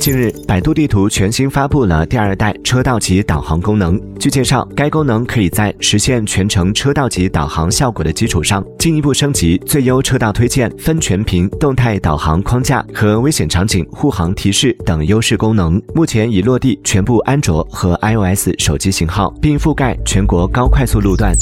近日百度地图全新发布了第二代车道级导航功能据介绍该功能可以在实现全程车道级导航效果的基础上进一步升级最优车道推荐分全屏动态导航框架和危险场景护航提示等优势功能目前已落地全部安卓和 ios 手机型号。并覆盖全国高快速路段。